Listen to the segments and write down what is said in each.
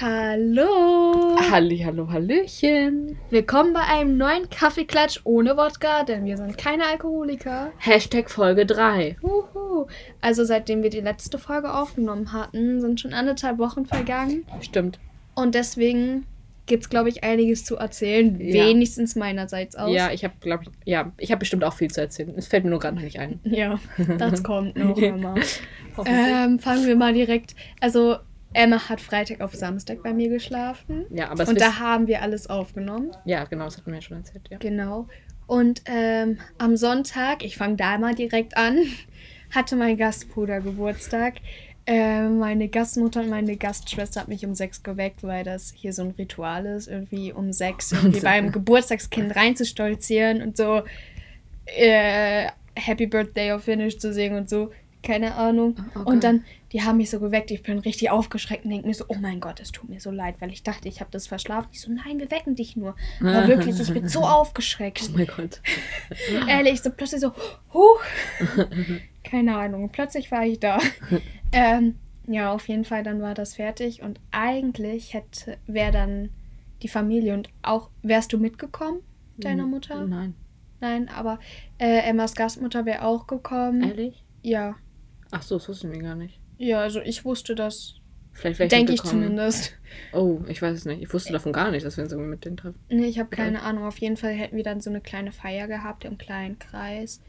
Hallo! Halli, hallo, hallöchen! Willkommen bei einem neuen Kaffeeklatsch ohne Wodka, denn wir sind keine Alkoholiker. Hashtag Folge 3. Uhu. Also seitdem wir die letzte Folge aufgenommen hatten, sind schon anderthalb Wochen vergangen. Stimmt. Und deswegen gibt es, glaube ich, einiges zu erzählen. Ja. Wenigstens meinerseits aus. Ja, ich habe, glaube ich, ja, ich habe bestimmt auch viel zu erzählen. Es fällt mir nur gerade nicht ein. Ja, das kommt noch immer. Ähm, fangen wir mal direkt. Also, Emma hat Freitag auf Samstag bei mir geschlafen. ja, aber Und da haben wir alles aufgenommen. Ja, genau, das hat mir ja schon erzählt, ja. Genau. Und ähm, am Sonntag, ich fange da mal direkt an, hatte mein Gastbruder Geburtstag. Ähm, meine Gastmutter und meine Gastschwester hat mich um sechs geweckt, weil das hier so ein Ritual ist, irgendwie um sechs irgendwie beim Geburtstagskind reinzustolzieren und so äh, Happy Birthday auf Finnisch zu singen und so. Keine Ahnung. Oh, okay. Und dann, die haben mich so geweckt. Ich bin richtig aufgeschreckt und denke mir so, oh mein Gott, es tut mir so leid, weil ich dachte, ich habe das verschlafen. Ich so, nein, wir wecken dich nur. Aber wirklich, ich bin so aufgeschreckt. Oh mein Gott. Ehrlich, so plötzlich so, huch. Keine Ahnung, plötzlich war ich da. ähm, ja, auf jeden Fall, dann war das fertig und eigentlich hätte, wäre dann die Familie und auch, wärst du mitgekommen, deiner Mutter? Nein. Nein, aber äh, Emmas Gastmutter wäre auch gekommen. Ehrlich? Ja, Ach so, das wussten wir gar nicht. ja, also ich wusste das, Vielleicht wäre denke ich zumindest. Oh, ich weiß es nicht. Ich wusste davon gar nicht, dass wir uns irgendwie mit denen treffen. Nee, ich habe keine Ahnung. Auf jeden Fall hätten wir dann so eine kleine Feier gehabt im kleinen Kreis.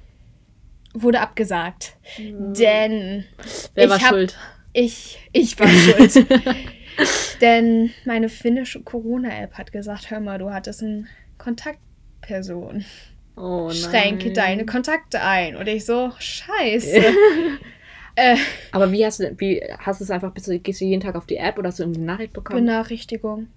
Wurde abgesagt. Denn Wer ich war hab- schuld? ich, ich war schuld. Denn meine finnische Corona-App hat gesagt, hör mal, du hattest eine Kontaktperson. Oh nein. Schränke deine Kontakte ein. Und ich so, scheiße. äh, Aber wie hast du, wie hast du es einfach, bist du, gehst du jeden Tag auf die App oder hast du eine Nachricht bekommen? Benachrichtigung.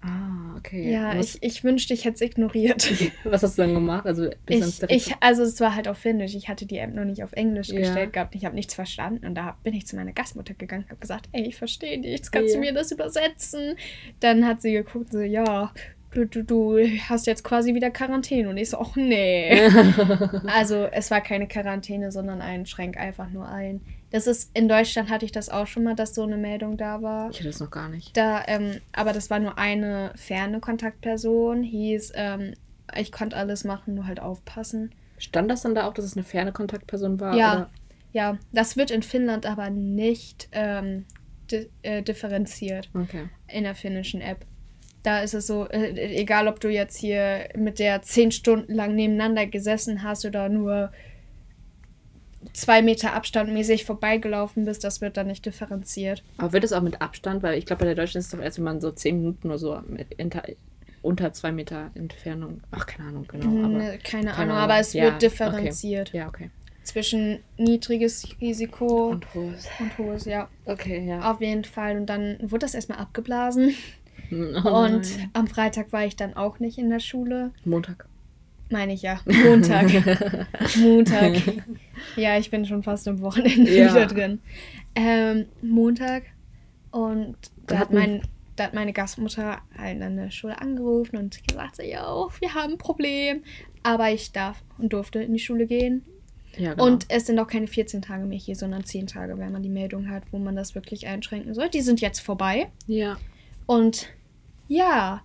Ah, okay. Ja, was, ich, ich wünschte, ich hätte es ignoriert. was hast du dann gemacht? Also du Ich, ich, also es war halt auf Finnisch. Ich hatte die App noch nicht auf Englisch Ja. gestellt gehabt. Ich habe nichts verstanden. Und da bin ich zu meiner Gastmutter gegangen und habe gesagt, ey, ich verstehe nichts. Kannst du Ja. mir das übersetzen? Dann hat sie geguckt, so, ja, du, du, du hast jetzt quasi wieder Quarantäne. Und ich so, ach nee. also es war keine Quarantäne, sondern ein Schränk einfach nur ein. Das ist, in Deutschland hatte ich das auch schon mal, dass so eine Meldung da war. Ich hatte das noch gar nicht. Da, ähm, aber das war nur eine ferne Kontaktperson. Hieß, ähm, ich konnte alles machen, nur halt aufpassen. Stand das dann da auch, dass es eine ferne Kontaktperson war? Ja. Oder? Ja, das wird in Finnland aber nicht ähm, di äh, differenziert Okay. in der finnischen App. Da ist es so, äh, egal ob du jetzt hier mit der zehn Stunden lang nebeneinander gesessen hast oder nur zwei Meter Abstand mäßig vorbeigelaufen bist, das wird dann nicht differenziert. Aber wird es auch mit Abstand? Weil ich glaube, bei der Deutschen ist es doch erst, wenn man so zehn Minuten oder so unter zwei Meter Entfernung. Ach, keine Ahnung, genau. Aber, Ne, keine, keine Ahnung, Ahnung. aber es Ja, wird okay. differenziert ja, okay. zwischen niedriges Risiko und, Und hohes. hohes, ja. Okay, ja. Auf jeden Fall. Und dann wurde das erstmal abgeblasen. Oh und am Freitag war ich dann auch nicht in der Schule. Montag. Meine ich ja. Montag. Montag. Ja, ich bin schon fast am Wochenende Ja. wieder drin. Ähm, Montag. Und da hat, mein, da hat meine Gastmutter halt an der Schule angerufen und gesagt, so, jo, wir haben ein Problem. Aber ich darf und durfte in die Schule gehen. Ja, genau. Und es sind auch keine 14 Tage mehr hier, sondern 10 Tage, wenn man die Meldung hat, wo man das wirklich einschränken soll. Die sind jetzt vorbei. ja. Und ja,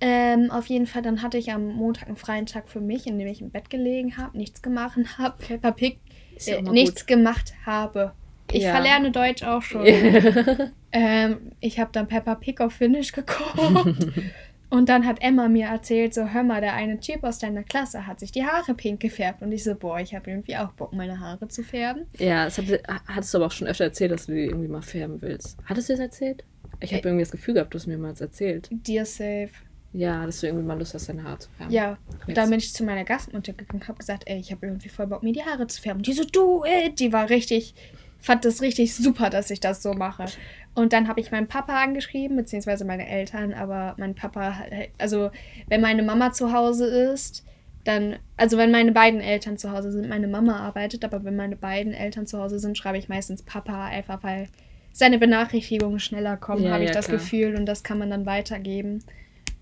ähm, auf jeden Fall, dann hatte ich am Montag einen freien Tag für mich, in dem ich im Bett gelegen habe, nichts gemacht habe, Peppa Pig, ja äh, nichts gemacht habe. Ich Ja. verlerne Deutsch auch schon. ähm, ich habe dann Peppa Pig auf Finnisch geguckt. Und dann hat Emma mir erzählt, so, hör mal, der eine Typ aus deiner Klasse hat sich die Haare pink gefärbt. Und ich so, boah, ich habe irgendwie auch Bock, meine Haare zu färben. ja, das hatte, hattest du aber auch schon öfter erzählt, dass du die irgendwie mal färben willst. Hattest du das erzählt? Ich habe Äh. irgendwie das Gefühl gehabt, du hast mir mal erzählt. Dear Safe. Ja, dass du irgendwie mal Lust hast, deine Haare zu färben. Ja, und dann bin ich zu meiner Gastmutter gegangen und habe gesagt, ey, ich habe irgendwie voll Bock, mir die Haare zu färben. Die so, du, ey, die war richtig, fand das richtig super, dass ich das so mache. Und dann habe ich meinen Papa angeschrieben, beziehungsweise meine Eltern, aber mein Papa, also wenn meine Mama zu Hause ist, dann, also wenn meine beiden Eltern zu Hause sind, meine Mama arbeitet, aber wenn meine beiden Eltern zu Hause sind, schreibe ich meistens Papa, einfach weil seine Benachrichtigungen schneller kommen, Ja, habe ich ja, das klar. Gefühl und das kann man dann weitergeben.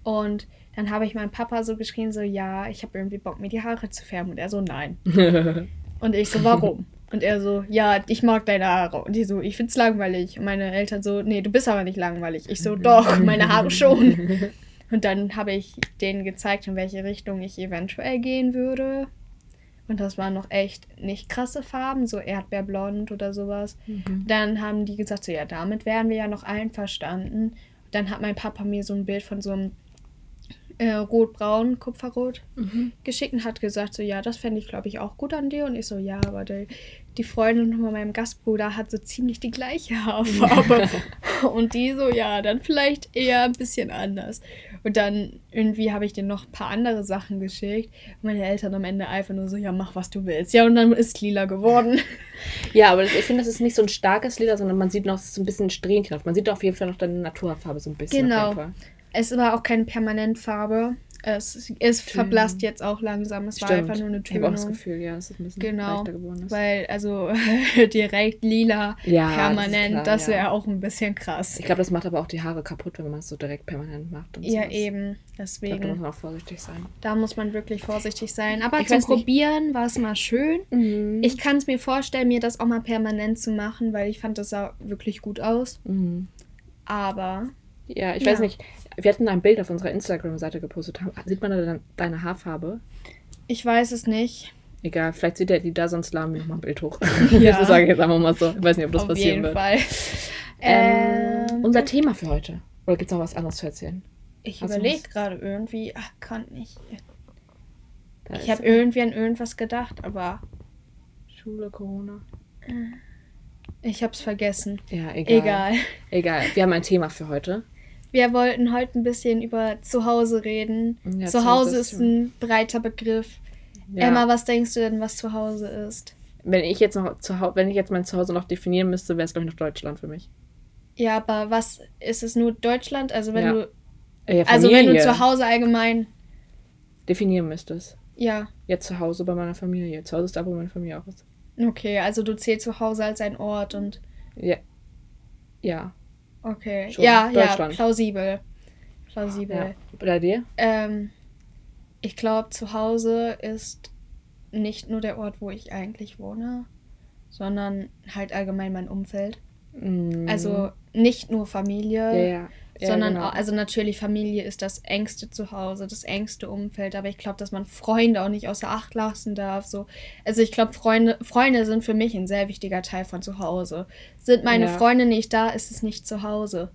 Und dann habe ich meinem Papa so geschrien, so, ja, ich habe irgendwie Bock, mir die Haare zu färben. Und er so, nein. Und ich so, warum? Und er so, ja, ich mag deine Haare. Und die so, ich find's langweilig. Und meine Eltern so, nee, du bist aber nicht langweilig. Ich so, doch, meine Haare schon. Und dann habe ich denen gezeigt, in welche Richtung ich eventuell gehen würde. Und das waren noch echt nicht krasse Farben, so Erdbeerblond oder sowas. Mhm. Dann haben die gesagt, so ja, damit wären wir ja noch einverstanden. Dann hat mein Papa mir so ein Bild von so einem äh, rot-braun, Kupferrot Mhm. geschickt und hat gesagt, so ja, das fände ich, glaube ich, auch gut an dir. Und ich so, ja, aber die, die Freundin von meinem Gastbruder hat so ziemlich die gleiche Haarfarbe. und die so, ja, dann vielleicht eher ein bisschen anders. Und dann irgendwie habe ich denen noch ein paar andere Sachen geschickt. Und meine Eltern am Ende einfach nur so, ja, mach, was du willst. Ja, und dann ist lila geworden. Ja, aber das, ich finde, das ist nicht so ein starkes Leder, sondern man sieht noch so ein bisschen Strähnchen drauf. Man sieht auf jeden Fall noch deine Naturfarbe so ein bisschen. Genau. Auf jeden Fall. Es war auch keine Permanentfarbe. Es ist verblasst jetzt auch langsam. Es war Stimmt. einfach nur eine Ich habe auch das Tönung. Gefühl, ja, es ein bisschen Genau, leichter geworden ist. Weil, also direkt lila, Ja, permanent, das ist das, wäre ja. auch ein bisschen krass. Ich glaube, das macht aber auch die Haare kaputt, wenn man es so direkt permanent macht. Und Ja, sowas. eben. Ich glaube, da muss Deswegen, man auch vorsichtig sein. da muss man wirklich vorsichtig sein. Aber Ich zum Probieren war es mal schön. Mhm. Ich kann es mir vorstellen, mir das auch mal permanent zu machen, weil ich fand, das sah wirklich gut aus. Mhm. Aber Ja, ich Ja. weiß nicht. Wir hatten ein Bild auf unserer Instagram-Seite gepostet. Sieht man da deine Haarfarbe? ich weiß es nicht. Egal, vielleicht sieht er die da, sonst wir nochmal ein Bild hoch. Ja. das sage ich jetzt einfach mal so. Ich weiß nicht, ob das Auf passieren jeden wird. Fall. Ähm, Ähm, unser Thema für heute. Oder gibt es noch was anderes zu erzählen? ich überlege gerade irgendwie. Ach, kann nicht. Da Ich habe irgendwie an irgendwas gedacht, aber Schule, Corona. ich habe es vergessen. Ja, egal. Egal. Egal. Wir haben ein Thema für heute. Wir wollten heute ein bisschen über Zuhause reden. Ja, Zuhause Zuhause ist ein breiter Begriff. Ja. Emma, was denkst du denn, was Zuhause ist? wenn ich jetzt noch zu Hause, wenn ich jetzt mein Zuhause noch definieren müsste, wäre es glaube ich noch Deutschland für mich. Ja, aber was ist es nur Deutschland? Also wenn Ja. du ja, also wenn du Familie. zu Hause allgemein definieren müsstest. ja, Jetzt zu Hause bei meiner Familie. Zu Hause ist da, wo meine Familie auch ist. okay, also du zählst zu Hause als ein Ort und Ja. Ja. Okay. Schon. Ja, ja, plausibel. Plausibel. ja. Bei dir? Ähm, ich glaube, zu Hause ist nicht nur der Ort, wo ich eigentlich wohne, sondern halt allgemein mein Umfeld. Mm. Also nicht nur Familie, ja, ja. Ja sondern genau. auch, also natürlich Familie ist das engste Zuhause, das engste Umfeld, aber ich glaube, dass man Freunde auch nicht außer Acht lassen darf. So. Also ich glaube, Freunde, Freunde sind für mich ein sehr wichtiger Teil von zu Hause. Sind meine Ja. Freunde nicht da, ist es nicht zu Hause.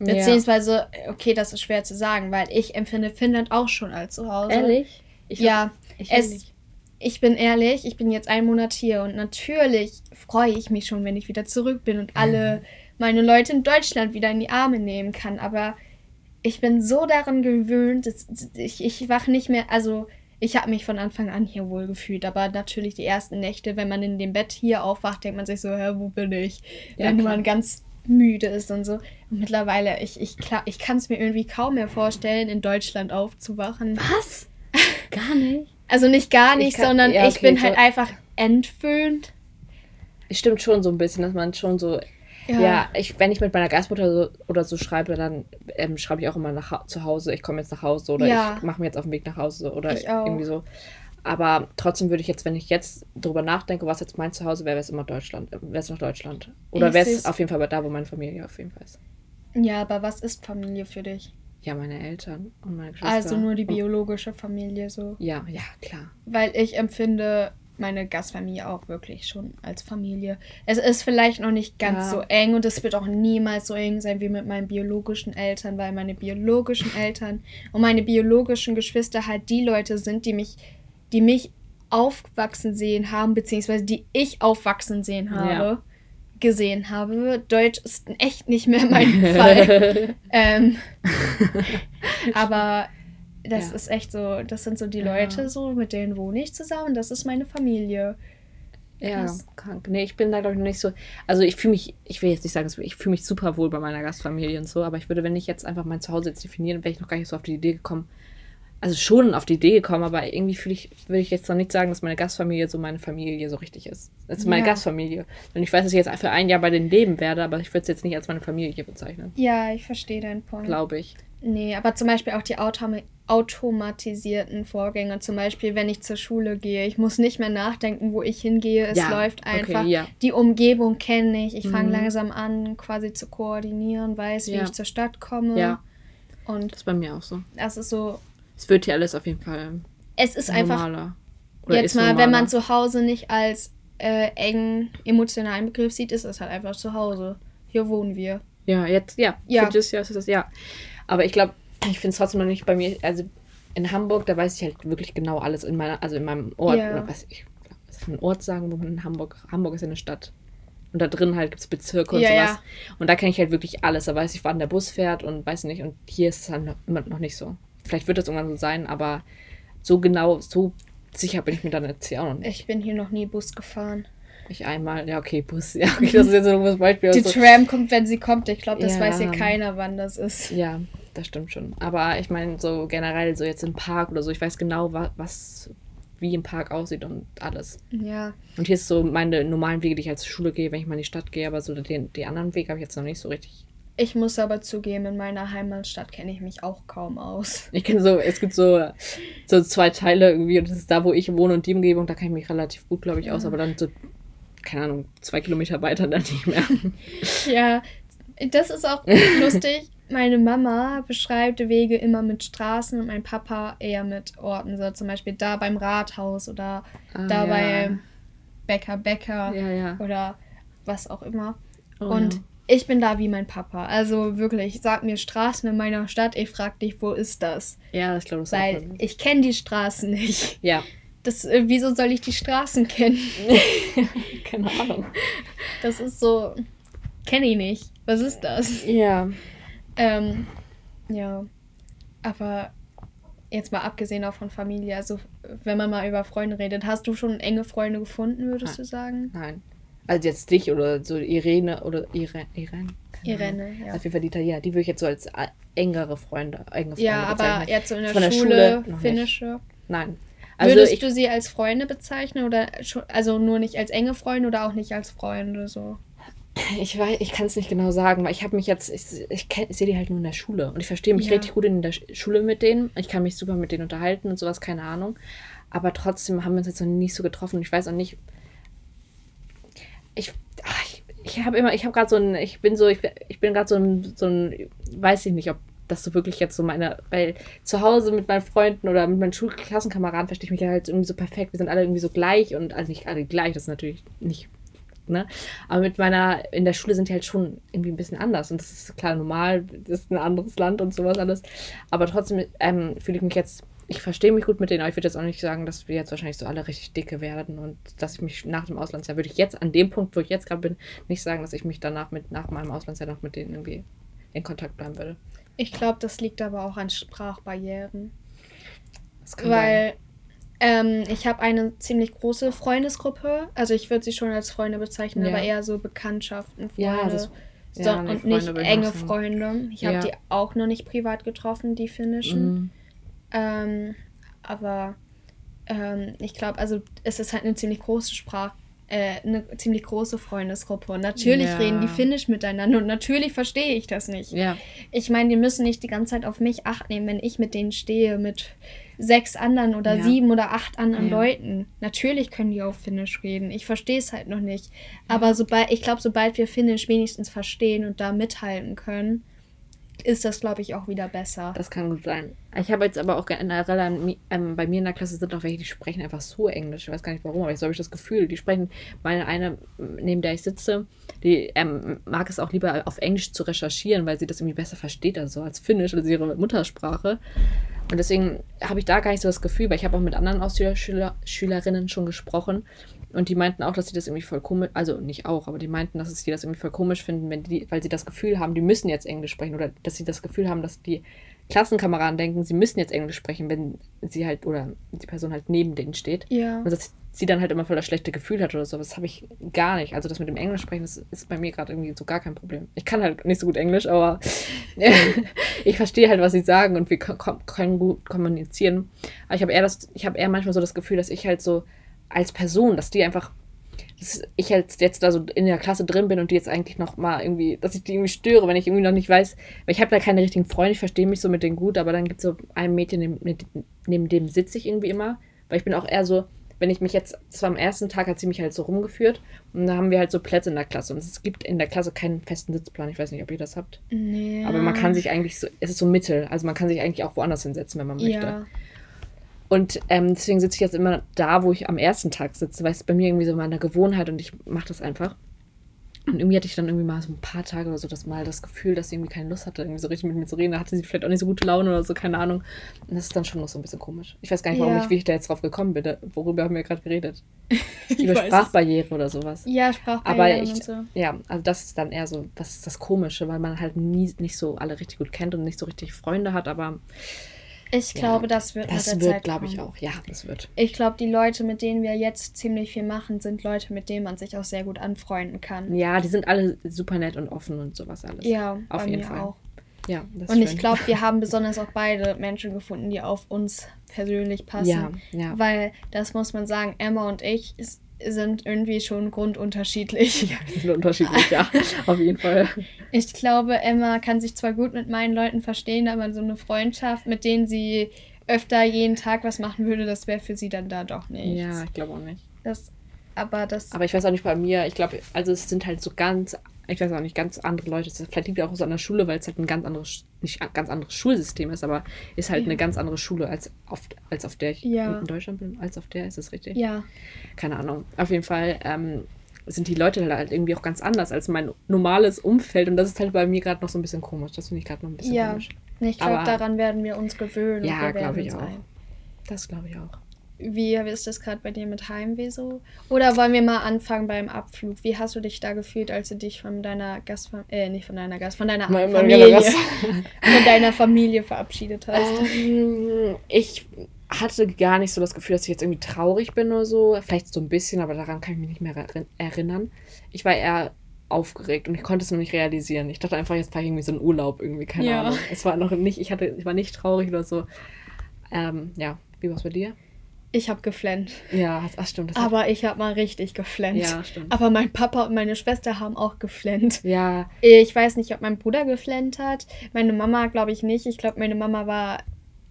Ja. Beziehungsweise, okay, das ist schwer zu sagen, weil ich empfinde Finnland auch schon als zu Hause. Ehrlich? Ich ja, ich es, nicht. ich bin ehrlich, ich bin jetzt einen Monat hier und natürlich freue ich mich schon, wenn ich wieder zurück bin und alle meine Leute in Deutschland wieder in die Arme nehmen kann. Aber ich bin so daran gewöhnt, dass ich, ich wach nicht mehr, also ich habe mich von Anfang an hier wohl gefühlt, aber natürlich die ersten Nächte, wenn man in dem Bett hier aufwacht, denkt man sich so, hä, wo bin ich? Ja, wenn klar. man ganz müde ist und so. Und mittlerweile, ich, ich, klar, ich kann es mir irgendwie kaum mehr vorstellen, in Deutschland aufzuwachen. Was? Gar nicht. Also nicht gar Ich nicht, kann- sondern ja, ich okay, bin halt so- einfach entwöhnt. Es stimmt schon so ein bisschen, dass man schon so. Ja, ich, wenn ich mit meiner Gastmutter so, oder so schreibe, dann ähm, schreibe ich auch immer nach, zu Hause, ich komme jetzt nach Hause oder Ja. ich mache mir jetzt auf den Weg nach Hause oder Ich auch. irgendwie so. Aber trotzdem würde ich jetzt, wenn ich jetzt drüber nachdenke, was jetzt mein Zuhause wäre, wäre es immer Deutschland. Wäre es noch Deutschland. Oder wäre es auf jeden Fall da, wo meine Familie auf jeden Fall ist. Ja, aber was ist Familie für dich? Ja, meine Eltern und meine Geschwister. Also nur die biologische Familie so. Ja, ja, klar. Weil ich empfinde meine Gastfamilie auch wirklich schon als Familie. Es ist vielleicht noch nicht ganz Ja. so eng und es wird auch niemals so eng sein wie mit meinen biologischen Eltern, weil meine biologischen Eltern und meine biologischen Geschwister halt die Leute sind, die mich, die mich aufwachsen sehen haben, beziehungsweise die ich aufwachsen sehen habe, Ja. gesehen habe. Deutsch ist echt nicht mehr mein Fall. Ähm, aber das Ja. ist echt so, das sind so die Ja. Leute so, mit denen wohne ich zusammen. Das ist meine Familie. Ja, Krass. krank. Nee, ich bin da, glaube ich, noch nicht so. Also, ich fühle mich, ich will jetzt nicht sagen, ich fühle mich super wohl bei meiner Gastfamilie und so, aber ich würde, wenn ich jetzt einfach mein Zuhause jetzt definieren, wäre ich noch gar nicht so auf die Idee gekommen, also schon auf die Idee gekommen, aber irgendwie fühle ich, will ich jetzt noch nicht sagen, dass meine Gastfamilie so meine Familie so richtig ist. Das ist meine ja. Gastfamilie. Und ich weiß, dass ich jetzt für ein Jahr bei denen leben werde, aber ich würde es jetzt nicht als meine Familie bezeichnen. Ja, ich verstehe deinen Punkt. Glaube ich. Nee, aber zum Beispiel auch die Autom automatisierten Vorgänge, zum Beispiel, wenn ich zur Schule gehe. Ich muss nicht mehr nachdenken, wo ich hingehe. Es ja, läuft einfach. Okay, ja. Die Umgebung kenne ich. Ich mhm. fange langsam an, quasi zu koordinieren, weiß, ja. wie ich zur Stadt komme. Ja. Und das ist bei mir auch so. Das ist so es wird hier alles auf jeden Fall. Es ist normaler. einfach. Jetzt mal, normaler. wenn man zu Hause nicht als äh, engen emotionalen Begriff sieht, ist es halt einfach zu Hause. Hier wohnen wir. Ja, jetzt, ja. ja. Für das Jahr ist das, ja. Aber ich glaube, ich finde es trotzdem noch nicht bei mir, also in Hamburg, da weiß ich halt wirklich genau alles in meiner, also in meinem Ort, ja. oder was ich, was für einen Ort sagen, wo man in Hamburg, Hamburg ist ja eine Stadt. Und da drin halt gibt es Bezirke und ja, sowas. Ja. Und da kenne ich halt wirklich alles. Da weiß ich, wann der Bus fährt und weiß nicht. Und hier ist es halt immer noch nicht so. Vielleicht wird das irgendwann so sein, aber so genau, so sicher bin ich mir dann jetzt hier auch noch nicht. Ich bin hier noch nie Bus gefahren. Ich einmal, ja, okay, Bus, ja, okay, das ist jetzt so ein Beispiel. Die so. Tram kommt, wenn sie kommt. Ich glaube, das ja. weiß hier keiner, wann das ist. Ja, das stimmt schon. Aber ich meine, so generell, so jetzt im Park oder so, ich weiß genau, was, was wie im Park aussieht und alles. Ja. Und hier ist so meine normalen Wege, die ich als Schule gehe, wenn ich mal in die Stadt gehe, aber so den, die anderen Wege habe ich jetzt noch nicht so richtig ich muss aber zugeben, in meiner Heimatstadt kenne ich mich auch kaum aus. Ich kenne so, es gibt so, so zwei Teile irgendwie und das ist da, wo ich wohne und die Umgebung, da kann ich mich relativ gut, glaube ich, aus, aber dann so, keine Ahnung, zwei Kilometer weiter dann nicht mehr. Ja, das ist auch lustig. Meine Mama beschreibt Wege immer mit Straßen und mein Papa eher mit Orten. So zum Beispiel da beim Rathaus oder ah, da ja. bei Bäcker Bäcker ja, ja. oder was auch immer. Oh, und ich bin da wie mein Papa. Also wirklich, sag mir Straßen in meiner Stadt, ich frag dich, wo ist das? Ja, ich glaube, das Weil auch ich kenne die Straßen nicht. Ja. Das, äh, wieso soll ich die Straßen kennen? Keine Ahnung. Das ist so, kenne ich nicht. Was ist das? Ja. Ähm, ja. Aber jetzt mal abgesehen auch von Familie, also wenn man mal über Freunde redet, hast du schon enge Freunde gefunden, würdest Nein. du sagen? Nein. Also jetzt dich oder so Irene oder Irene. Irene, Irene ja. Auf jeden Fall die, ja, die würde ich jetzt so als engere Freunde, enge Freunde Ja, aber jetzt so in der, Von der Schule, Schule finnische. Nein. Also Würdest ich, du sie als Freunde bezeichnen oder also nur nicht als enge Freunde oder auch nicht als Freunde so? Ich weiß, ich kann es nicht genau sagen, weil ich habe mich jetzt, ich, ich, ich sehe die halt nur in der Schule und ich verstehe mich ja. richtig gut in der Schule mit denen. Ich kann mich super mit denen unterhalten und sowas, keine Ahnung. Aber trotzdem haben wir uns jetzt noch nicht so getroffen. Ich weiß auch nicht, ich, ach, ich, ich habe immer, ich habe gerade so ein, ich bin so, ich, ich bin gerade so ein, so ein, weiß ich nicht, ob das so wirklich jetzt so meine, weil zu Hause mit meinen Freunden oder mit meinen Schulklassenkameraden verstehe ich mich halt irgendwie so perfekt. Wir sind alle irgendwie so gleich und, also nicht alle gleich, das ist natürlich nicht, ne? Aber mit meiner, in der Schule sind die halt schon irgendwie ein bisschen anders und das ist klar normal, das ist ein anderes Land und sowas alles. Aber trotzdem ähm, fühle ich mich jetzt ich verstehe mich gut mit denen, aber ich würde jetzt auch nicht sagen, dass wir jetzt wahrscheinlich so alle richtig dicke werden und dass ich mich nach dem Auslandsjahr, würde ich jetzt an dem Punkt, wo ich jetzt gerade bin, nicht sagen, dass ich mich danach mit, nach meinem Auslandsjahr noch mit denen irgendwie in Kontakt bleiben würde. Ich glaube, das liegt aber auch an Sprachbarrieren. Weil ähm, ich habe eine ziemlich große Freundesgruppe. Also ich würde sie schon als Freunde bezeichnen, ja. aber eher so Bekanntschaften, Freunde. Ja, das, so, ja, und nicht enge Freunde. Ich habe die auch noch nicht privat getroffen, die finnischen. Mhm. Ähm, aber ähm, ich glaube, also es ist halt eine ziemlich große Sprach, äh, eine ziemlich große Freundesgruppe. Und natürlich ja. reden die Finnisch miteinander und natürlich verstehe ich das nicht. Ja. Ich meine, die müssen nicht die ganze Zeit auf mich acht nehmen, wenn ich mit denen stehe, mit sechs anderen oder ja. sieben oder acht anderen. Leuten. Natürlich können die auf Finnisch reden. Ich verstehe es halt noch nicht. Aber sobald, ich glaube, sobald wir Finnisch wenigstens verstehen und da mithalten können, ist das, glaube ich, auch wieder besser. Das kann gut sein. Ich habe jetzt aber auch generell ähm, bei mir in der Klasse sind auch welche, die sprechen einfach so Englisch. Ich weiß gar nicht warum, aber so habe ich das Gefühl. Die sprechen, meine eine, neben der ich sitze, die ähm, mag es auch lieber auf Englisch zu recherchieren, weil sie das irgendwie besser versteht, also als Finnisch, also ihre Muttersprache. Und deswegen habe ich da gar nicht so das Gefühl, weil ich habe auch mit anderen Austauschschülerinnen schon gesprochen und die meinten auch, dass sie das irgendwie voll komisch, also nicht auch, aber die meinten, dass sie das irgendwie voll komisch finden, wenn die, weil sie das Gefühl haben, die müssen jetzt Englisch sprechen oder dass sie das Gefühl haben, dass die Klassenkameraden denken, sie müssen jetzt Englisch sprechen, wenn sie halt oder die Person halt neben denen steht. Ja. Und dass sie dann halt immer voll das schlechte Gefühl hat oder so. Das habe ich gar nicht. Also das mit dem Englisch sprechen, das ist bei mir gerade irgendwie so gar kein Problem. Ich kann halt nicht so gut Englisch, aber ich verstehe halt, was sie sagen und wir können gut kommunizieren. Aber ich habe eher das, ich habe eher manchmal so das Gefühl, dass ich halt so als Person, dass die einfach dass ich jetzt, jetzt da so in der Klasse drin bin und die jetzt eigentlich noch mal irgendwie, dass ich die irgendwie störe, wenn ich irgendwie noch nicht weiß, weil ich habe da keine richtigen Freunde, ich verstehe mich so mit denen gut, aber dann gibt es so ein Mädchen, neben, neben dem sitze ich irgendwie immer, weil ich bin auch eher so, wenn ich mich jetzt, das war am ersten Tag, hat sie mich halt so rumgeführt und da haben wir halt so Plätze in der Klasse und es gibt in der Klasse keinen festen Sitzplan. Ich weiß nicht, ob ihr das habt. Nee. Aber man kann sich eigentlich so, es ist so Mittel, also man kann sich eigentlich auch woanders hinsetzen, wenn man möchte. Ja. Und ähm, deswegen sitze ich jetzt immer da, wo ich am ersten Tag sitze, weil es bei mir irgendwie so meine Gewohnheit und ich mache das einfach. Und irgendwie hatte ich dann irgendwie mal so ein paar Tage oder so das mal das Gefühl, dass sie irgendwie keine Lust hatte, irgendwie so richtig mit mir zu reden. Da hatte sie vielleicht auch nicht so gute Laune oder so, keine Ahnung. Und das ist dann schon noch so ein bisschen komisch. Ich weiß gar nicht, warum ja. ich, wie ich da jetzt drauf gekommen bin. Worüber haben wir gerade geredet? Über Sprachbarriere oder sowas. Ja, Sprachbarriere. Aber ich, so. ja, also das ist dann eher so, das ist das Komische, weil man halt nie, nicht so alle richtig gut kennt und nicht so richtig Freunde hat, aber ich glaube, ja, das wird Das mit der wird, glaube ich, auch. Ja, das wird. Ich glaube, die Leute, mit denen wir jetzt ziemlich viel machen, sind Leute, mit denen man sich auch sehr gut anfreunden kann. Ja, die sind alle super nett und offen und sowas alles. Ja, auf jeden Fall. Auch. Ja, das und ich glaube, wir haben besonders auch beide Menschen gefunden, die auf uns persönlich passen. Ja, ja. Weil, das muss man sagen, Emma und ich ist, sind irgendwie schon grundunterschiedlich. Ja, wir sind unterschiedlich, ja, auf jeden Fall. Ich glaube, Emma kann sich zwar gut mit meinen Leuten verstehen, aber so eine Freundschaft, mit denen sie öfter jeden Tag was machen würde, das wäre für sie dann da doch nicht. Ja, ich glaube auch nicht. Das, aber das. Aber ich weiß auch nicht bei mir, ich glaube, also es sind halt so ganz ich weiß auch nicht, ganz andere Leute. Vielleicht liegt ja auch so an der Schule, weil es halt ein ganz anderes, nicht ein ganz anderes Schulsystem ist, aber ist halt ja. eine ganz andere Schule als auf, als auf der ich ja. in Deutschland bin. Als auf der, ist das richtig? Ja. Keine Ahnung. Auf jeden Fall ähm, sind die Leute halt irgendwie auch ganz anders als mein normales Umfeld und das ist halt bei mir gerade noch so ein bisschen komisch. Das finde ich gerade noch ein bisschen ja. komisch. Ich glaube, daran werden wir uns gewöhnen. Ja, glaube ich auch. Ein. Das glaube ich auch. Wie ist das gerade bei dir mit Heimweh so? Oder wollen wir mal anfangen beim Abflug? Wie hast du dich da gefühlt, als du dich von deiner Gastfamilie, äh, nicht von deiner Gast, von deiner mein, Familie, von deiner Familie verabschiedet hast? Ähm, ich hatte gar nicht so das Gefühl, dass ich jetzt irgendwie traurig bin oder so. Vielleicht so ein bisschen, aber daran kann ich mich nicht mehr erinnern. Ich war eher aufgeregt und ich konnte es noch nicht realisieren. Ich dachte einfach, jetzt fahre ich irgendwie so einen Urlaub irgendwie, keine ja. Ahnung. Es war noch nicht, ich hatte, ich war nicht traurig oder so. Ähm, ja, wie war es bei dir? Ich habe geflennt. Ja, das stimmt. Aber ich habe mal richtig geflennt. Ja, stimmt. Aber mein Papa und meine Schwester haben auch geflennt. Ja. Ich weiß nicht, ob mein Bruder geflennt hat. Meine Mama glaube ich nicht. Ich glaube, meine Mama war.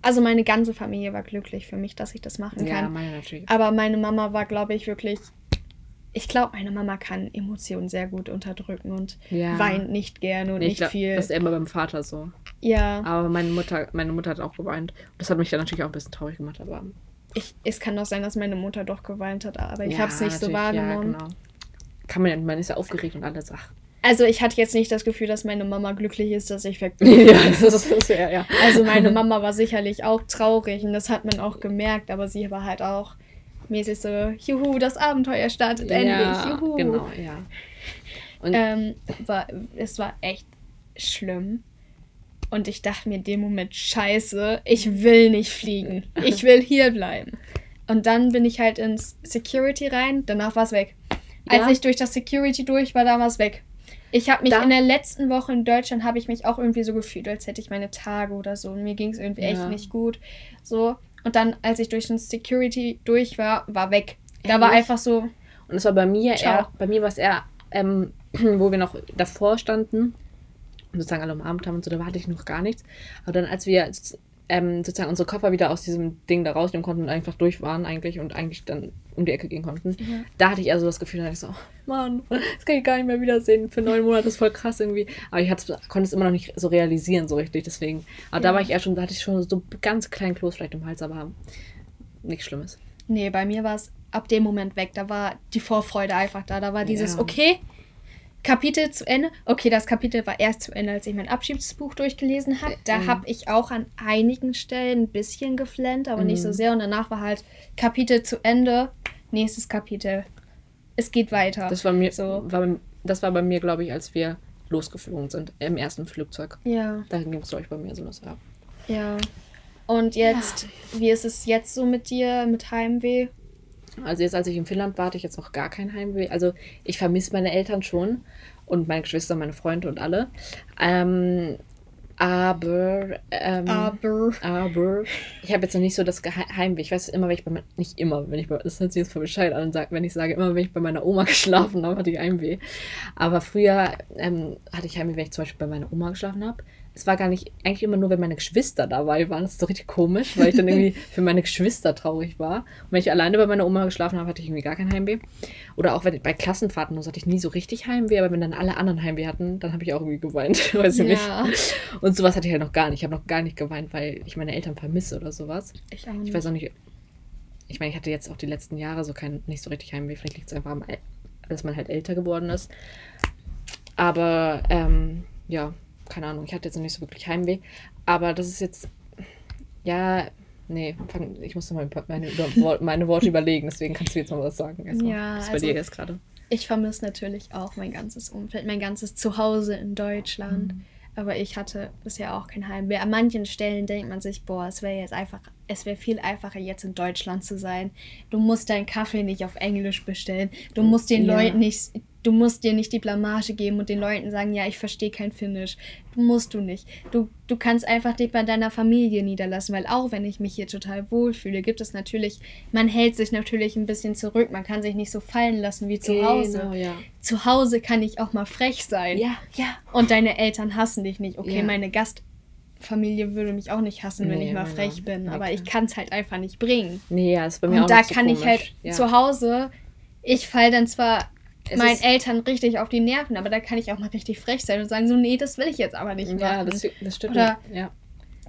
Also meine ganze Familie war glücklich für mich, dass ich das machen kann. Ja, meine natürlich. Aber meine Mama war, glaube ich, wirklich. Ich glaube, meine Mama kann Emotionen sehr gut unterdrücken und ja. weint nicht gerne und nee, nicht glaub, viel. Das ist immer beim Vater so. Ja. Aber meine Mutter, meine Mutter hat auch geweint. Das hat mich dann natürlich auch ein bisschen traurig gemacht, aber ich, es kann doch sein, dass meine Mutter doch geweint hat, aber ich ja, habe es nicht so wahrgenommen. Ja, genau. Kann man ja, man ist ja aufgeregt und alles. Ach. Also ich hatte jetzt nicht das Gefühl, dass meine Mama glücklich ist, dass ich weg bin. ja, das ist, ja, ja. Also meine Mama war sicherlich auch traurig und das hat man auch gemerkt, aber sie war halt auch mäßig so, juhu, das Abenteuer startet ja, endlich, juhu. Genau, ja. Und ähm, war, es war echt schlimm. Und ich dachte mir in dem Moment, scheiße, ich will nicht fliegen. Ich will hier bleiben. Und dann bin ich halt ins Security rein, danach war es weg. Ja. Als ich durch das Security durch war, da war es weg. Ich habe mich da in der letzten Woche in Deutschland habe ich mich auch irgendwie so gefühlt, als hätte ich meine Tage oder so. Und mir ging es irgendwie ja. echt nicht gut. So. Und dann, als ich durch den Security durch war, war weg. Da Ehrlich? war einfach so. Und es war bei mir Ciao. eher, bei mir war es eher, ähm, wo wir noch davor standen, sozusagen alle umarmt haben und so, da hatte ich noch gar nichts. Aber dann, als wir ähm, sozusagen unsere Koffer wieder aus diesem Ding da rausnehmen konnten und einfach durch waren eigentlich und eigentlich dann um die Ecke gehen konnten, ja. da hatte ich eher so das Gefühl, da hatte ich so, oh, Mann, das kann ich gar nicht mehr wiedersehen. Für neun Monate ist voll krass irgendwie. Aber ich konnte es immer noch nicht so realisieren, so richtig, deswegen. Aber ja. da war ich eher schon, da hatte ich schon so ganz kleinen Kloß vielleicht im Hals, aber nichts Schlimmes. Nee, bei mir war es ab dem Moment weg. Da war die Vorfreude einfach da. Da war dieses, ja. okay, Kapitel zu Ende. Okay, das Kapitel war erst zu Ende, als ich mein Abschiedsbuch durchgelesen habe. Da mhm. habe ich auch an einigen Stellen ein bisschen geflennt, aber mhm. nicht so mhm. sehr. Und danach war halt Kapitel zu Ende, nächstes Kapitel. Es geht weiter. Das war mir so. War, das war bei mir, glaube ich, als wir losgeflogen sind im ersten Flugzeug. Ja. Da ging es, glaube ich, bei mir so das ab. Ja. Und jetzt, ja. wie ist es jetzt so mit dir, mit Heimweh? Also jetzt, als ich in Finnland war, hatte ich jetzt noch gar kein Heimweh. Also ich vermisse meine Eltern schon und meine Geschwister, meine Freunde und alle. Ähm, aber, ähm, Aber. aber ich habe jetzt noch nicht so das Heimweh. Ich weiß immer, wenn ich bei me- nicht immer, wenn ich bei, das hört sich jetzt voll bescheid an, wenn ich sage, immer wenn ich bei meiner Oma geschlafen habe, hatte ich Heimweh. Aber früher ähm, hatte ich Heimweh, wenn ich zum Beispiel bei meiner Oma geschlafen habe. Es war gar nicht, eigentlich immer nur, wenn meine Geschwister dabei waren. Das ist so richtig komisch, weil ich dann irgendwie für meine Geschwister traurig war. Und wenn ich alleine bei meiner Oma geschlafen habe, hatte ich irgendwie gar kein Heimweh. Oder auch wenn ich bei Klassenfahrten so hatte ich nie so richtig Heimweh, aber wenn dann alle anderen Heimweh hatten, dann habe ich auch irgendwie geweint. Weiß ich nicht. Ja. Und sowas hatte ich halt noch gar nicht. Ich habe noch gar nicht geweint, weil ich meine Eltern vermisse oder sowas. Ich auch nicht. Ich weiß auch nicht. Ich meine, ich hatte jetzt auch die letzten Jahre so kein, nicht so richtig Heimweh. Vielleicht liegt es einfach am, dass man halt älter geworden ist. Aber ähm, ja, keine Ahnung. Ich hatte jetzt noch nicht so wirklich Heimweh. Aber das ist jetzt. Ja, nee, ich muss noch mal meine, meine Worte überlegen. Deswegen kannst du jetzt mal was sagen. Erstmal. Ja, was bei also- dir jetzt gerade? Ich vermisse natürlich auch mein ganzes Umfeld, mein ganzes Zuhause in Deutschland. Mhm. Aber ich hatte bisher auch kein Heimweh. An manchen Stellen denkt man sich, boah, es wäre jetzt einfach, es wäre viel einfacher, jetzt in Deutschland zu sein. Du musst deinen Kaffee nicht auf Englisch bestellen. Du musst den Ja. Leuten nicht, du musst dir nicht die Blamage geben und den Leuten sagen, ja, ich verstehe kein Finnisch. Du musst du nicht. Du, du kannst einfach dich bei deiner Familie niederlassen, weil auch wenn ich mich hier total wohlfühle, gibt es natürlich, man hält sich natürlich ein bisschen zurück. Man kann sich nicht so fallen lassen wie zu Hause. Genau, ja. Zu Hause kann ich auch mal frech sein. Ja, ja. Und deine Eltern hassen dich nicht. Okay, Ja. meine Gastfamilie würde mich auch nicht hassen, wenn Nee, ich mal frech bin. nee, aber ich kann es halt einfach nicht bringen. Nee, ja, ist bei mir auch Und da so kann ich komisch. halt ja. zu Hause, ich fall dann zwar Es meinen Eltern richtig auf die Nerven, aber da kann ich auch mal richtig frech sein und sagen so, nee, das will ich jetzt aber nicht Ja, machen. das, das stimmt. Oder- ja.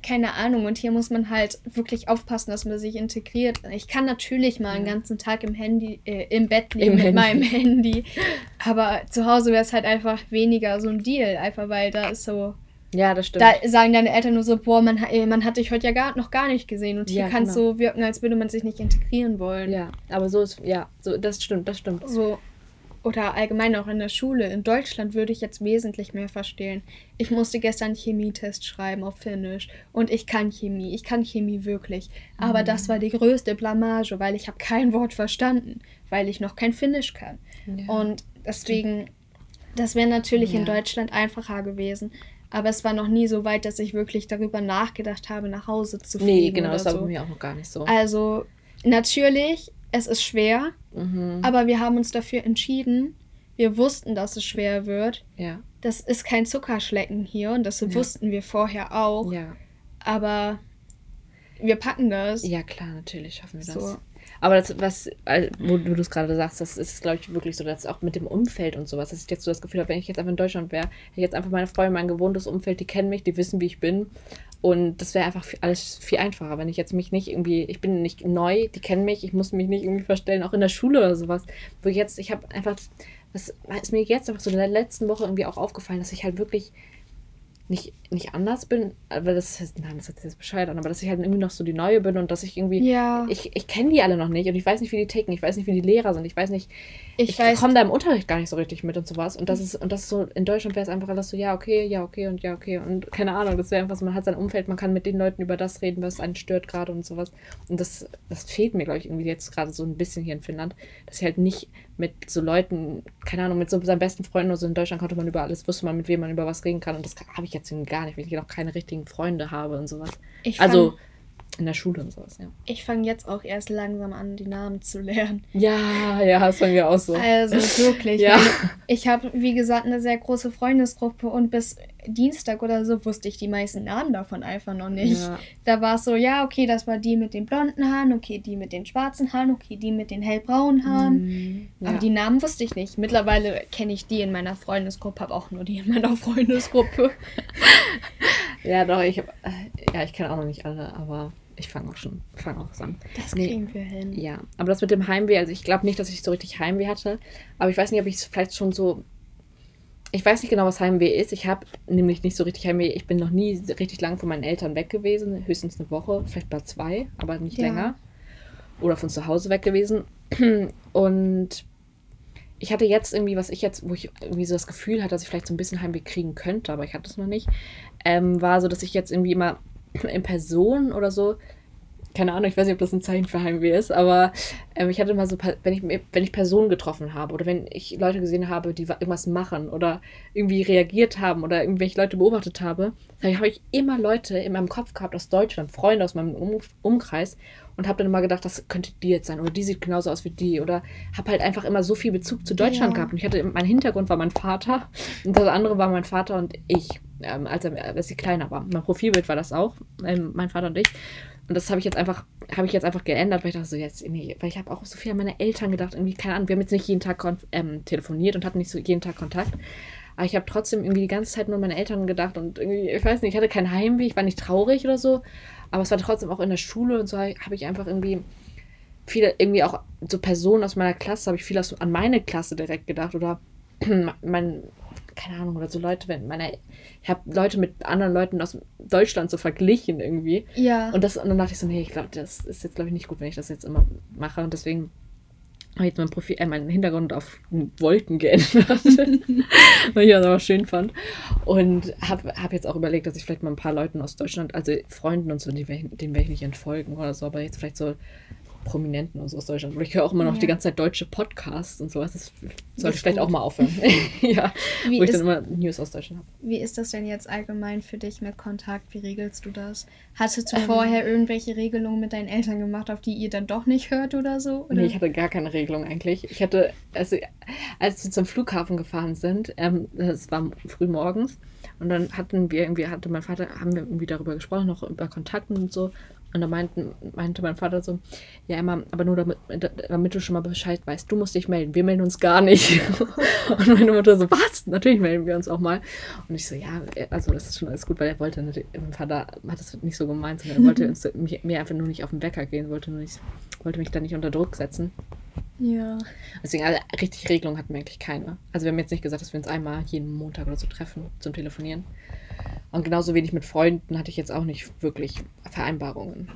Keine Ahnung. Und hier muss man halt wirklich aufpassen, dass man sich integriert. Ich kann natürlich mal einen Ja. ganzen Tag im Handy, äh, im Bett liegen Im mit Handy. meinem Handy. Aber zu Hause wäre es halt einfach weniger so ein Deal. Einfach weil da ist so. ja, das stimmt. Da sagen deine Eltern nur so, boah, man, ha- äh, man hat dich heute ja gar, noch gar nicht gesehen. Und hier Ja, kann es genau. so wirken, als würde man sich nicht integrieren wollen. ja, aber so ist, ja, so, das stimmt, das stimmt. So. Oder allgemein auch in der Schule. In Deutschland würde ich jetzt wesentlich mehr verstehen. Ich musste gestern Chemietest schreiben auf Finnisch. Und ich kann Chemie. Ich kann Chemie wirklich. Aber das war die größte Blamage, weil ich habe kein Wort verstanden. Weil ich noch kein Finnisch kann. Ja. Und deswegen, das wäre natürlich in Ja. Deutschland einfacher gewesen. Aber es war noch nie so weit, dass ich wirklich darüber nachgedacht habe, nach Hause zu fliegen. nee, genau, oder das war so. bei mir auch noch gar nicht so. Also, natürlich, es ist schwer. Mhm. Aber wir haben uns dafür entschieden. Wir wussten, dass es schwer wird. Ja, Das ist kein Zuckerschlecken hier und das Ja. wussten wir vorher auch. ja. Aber wir packen das. Ja, klar, natürlich schaffen wir das. Aber das, was, äh, wo du das gerade sagst, das ist, glaube ich, wirklich so, dass auch mit dem Umfeld und sowas, dass ich jetzt so das Gefühl habe, wenn ich jetzt einfach in Deutschland wäre, hätte ich jetzt einfach meine Freunde, mein gewohntes Umfeld, die kennen mich, die wissen, wie ich bin. Und das wäre einfach alles viel einfacher, wenn ich jetzt mich nicht irgendwie, ich bin nicht neu, die kennen mich, ich muss mich nicht irgendwie verstellen, auch in der Schule oder sowas. Wo jetzt, ich habe einfach, das ist mir jetzt einfach so in der letzten Woche irgendwie auch aufgefallen, dass ich halt wirklich nicht, nicht anders bin, aber das heißt, nein, das hört sich jetzt Bescheid an, aber dass ich halt irgendwie noch so die Neue bin und dass ich irgendwie, Ja, ich, ich kenne die alle noch nicht und ich weiß nicht, wie die ticken, ich weiß nicht, wie die Lehrer sind, ich weiß nicht, ich, ich, komme da im Unterricht gar nicht so richtig mit und sowas. Und das ist, und das ist so, in Deutschland wäre es einfach alles so, ja, okay, ja, okay und ja, okay. Und keine Ahnung, das wäre einfach so, man hat sein Umfeld, man kann mit den Leuten über das reden, was einen stört gerade und sowas. Und das, das fehlt mir, glaube ich, irgendwie jetzt gerade so ein bisschen hier in Finnland, dass ich halt nicht mit so Leuten, keine Ahnung, mit so seinen besten Freunden oder so in Deutschland konnte man über alles, wusste man, mit wem man über was reden kann. Und das habe ich jetzt gar nicht, weil ich auch keine richtigen Freunde habe und sowas. ich Also in der Schule und sowas, ja. ich fange jetzt auch erst langsam an, die Namen zu lernen. Ja, ja, ist bei mir auch so. Also wirklich. Ja. Ich habe, wie gesagt, eine sehr große Freundesgruppe und bis Dienstag oder so wusste ich die meisten Namen davon einfach noch nicht. Ja. Da war es so, ja, okay, das war die mit den blonden Haaren, okay, die mit den schwarzen Haaren, okay, die mit den hellbraunen Haaren. Mhm. Ja. Aber die Namen wusste ich nicht. Mittlerweile kenne ich die in meiner Freundesgruppe, habe auch nur die in meiner Freundesgruppe. Ja, doch, ich hab, äh, ja, ich kenne auch noch nicht alle, aber ich fange auch schon, fange auch an. Das Nee. kriegen wir hin. Ja, aber das mit dem Heimweh, also ich glaube nicht, dass ich so richtig Heimweh hatte, aber ich weiß nicht, ob ich es vielleicht schon so, ich weiß nicht genau, was Heimweh ist. Ich habe nämlich nicht so richtig Heimweh. Ich bin noch nie richtig lang von meinen Eltern weg gewesen, höchstens eine Woche, vielleicht mal zwei, aber nicht Ja. länger. Oder von zu Hause weg gewesen. Und ich hatte jetzt irgendwie, was ich jetzt, wo ich irgendwie so das Gefühl hatte, dass ich vielleicht so ein bisschen Heimweh kriegen könnte, aber ich hatte es noch nicht, ähm, war so, dass ich jetzt irgendwie immer in Person oder so. Keine Ahnung, ich weiß nicht, ob das ein Zeichen für Heimweh ist, aber ähm, ich hatte mal so, wenn ich, wenn ich Personen getroffen habe oder wenn ich Leute gesehen habe, die irgendwas machen oder irgendwie reagiert haben oder irgendwelche Leute beobachtet habe, dann habe ich immer Leute in meinem Kopf gehabt aus Deutschland, Freunde aus meinem um Umkreis und habe dann immer gedacht, das könnte die jetzt sein oder die sieht genauso aus wie die oder habe halt einfach immer so viel Bezug zu Deutschland ja. gehabt und ich hatte, mein Hintergrund war mein Vater und das andere war mein Vater und ich, ähm, als, er, als ich kleiner war. Mein Profilbild war das auch, ähm, mein Vater und ich und das habe ich jetzt einfach, habe ich jetzt einfach geändert, weil ich dachte so, jetzt, nee, weil ich habe auch so viel an meine Eltern gedacht, irgendwie, keine Ahnung, wir haben jetzt nicht jeden Tag ähm, telefoniert und hatten nicht so jeden Tag Kontakt. Aber ich habe trotzdem irgendwie die ganze Zeit nur an meine Eltern gedacht und irgendwie, ich weiß nicht, ich hatte kein Heimweh, ich war nicht traurig oder so, aber es war trotzdem auch in der Schule und so habe ich einfach irgendwie viele, irgendwie auch so Personen aus meiner Klasse, habe ich viel an meine Klasse direkt gedacht oder mein, keine Ahnung, oder so Leute, wenn meine, ich habe Leute mit anderen Leuten aus Deutschland so verglichen irgendwie. Ja. Und, das, und dann dachte ich so, nee, ich glaube, das ist jetzt, glaube ich, nicht gut, wenn ich das jetzt immer mache. Und deswegen habe jetzt mein Profil, äh, meinen Hintergrund auf Wolken geändert, weil ich das aber schön fand. Und habe hab jetzt auch überlegt, dass ich vielleicht mal ein paar Leuten aus Deutschland, also Freunden und so, denen werde ich nicht entfolgen oder so, aber jetzt vielleicht so Prominenten und so aus Deutschland. Und ich höre auch immer noch ja. die ganze Zeit deutsche Podcasts und sowas. Das sollte ich vielleicht auch mal aufhören. ja, Wie wo ich dann immer News aus Deutschland habe. Wie ist das denn jetzt allgemein für dich mit Kontakt? Wie regelst du das? Hattest du ähm, vorher irgendwelche Regelungen mit deinen Eltern gemacht, auf die ihr dann doch nicht hört oder so? Oder? Nee, ich hatte gar keine Regelung eigentlich. Ich hatte, also, als wir zum Flughafen gefahren sind, ähm, das war früh morgens, und dann hatten wir irgendwie, hatte mein Vater, haben wir irgendwie darüber gesprochen, noch über Kontakten und so. Und da meinten, meinte mein Vater so, ja Emma, aber nur damit, damit du schon mal Bescheid weißt, du musst dich melden, wir melden uns gar nicht. und meine Mutter so, was? Natürlich melden wir uns auch mal. Und ich so, ja, also das ist schon alles gut, weil er wollte, mein Vater hat das nicht so gemeint, sondern er wollte uns, mich, mir einfach nur nicht auf den Wecker gehen, wollte, nur nicht, wollte mich da nicht unter Druck setzen. Ja. Deswegen, also, richtig Regelung hatten wir eigentlich keine. Also wir haben jetzt nicht gesagt, dass wir uns einmal jeden Montag oder so treffen zum Telefonieren. Und genauso wenig mit Freunden hatte ich jetzt auch nicht wirklich Vereinbarungen.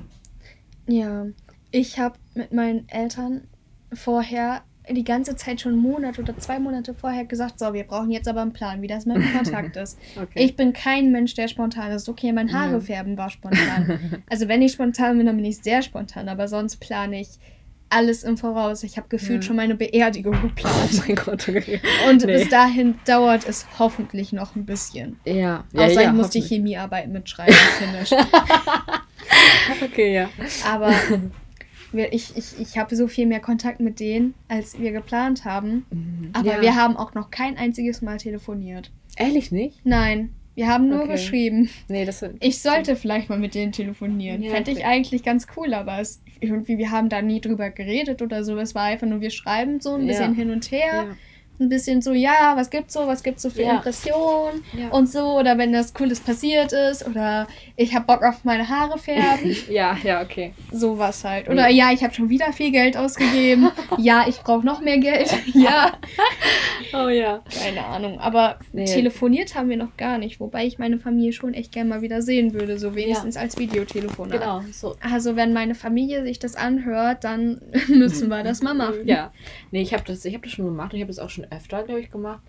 Ja, ich habe mit meinen Eltern vorher die ganze Zeit schon Monate oder zwei Monate vorher gesagt, so, wir brauchen jetzt aber einen Plan, wie das mit dem Kontakt ist. okay. Ich bin kein Mensch, der spontan ist. Okay, mein Haare färben war spontan. also wenn ich spontan bin, dann bin ich sehr spontan, aber sonst plane ich alles im Voraus. Ich habe gefühlt ja. schon meine Beerdigung geplant. Oh mein Gott, okay. Und nee. bis dahin dauert es hoffentlich noch ein bisschen. Ja. ja Außer ja, ich muss die Chemiearbeit mitschreiben, okay, ja. Aber ich, ich, ich habe so viel mehr Kontakt mit denen, als wir geplant haben. Mhm. Aber wir haben auch noch kein einziges Mal telefoniert. Ehrlich nicht? Nein. Wir haben nur okay. geschrieben. Nee, das ich sollte vielleicht mal mit denen telefonieren. Ja, Fände ich eigentlich ganz cool, aber es, irgendwie, wir haben da nie drüber geredet oder so. Es war einfach nur, wir schreiben so ein bisschen hin und her. Ja ein bisschen so, ja, was gibt's so, was gibt's so für ja. Impressionen ja. und so, oder wenn das Cooles passiert ist, oder ich hab Bock auf meine Haare färben. ja, ja, okay. Sowas halt. Oder ja, ja ich habe schon wieder viel Geld ausgegeben. ja, ich brauche noch mehr Geld. ja. Oh ja. Keine Ahnung. Aber nee. telefoniert haben wir noch gar nicht, wobei ich meine Familie schon echt gerne mal wieder sehen würde, so wenigstens als Videotelefon. Genau. So. Also wenn meine Familie sich das anhört, dann müssen wir das mal machen. Ja. Nee, ich habe das, hab das schon gemacht und ich habe das auch schon öfter, glaube ich, gemacht.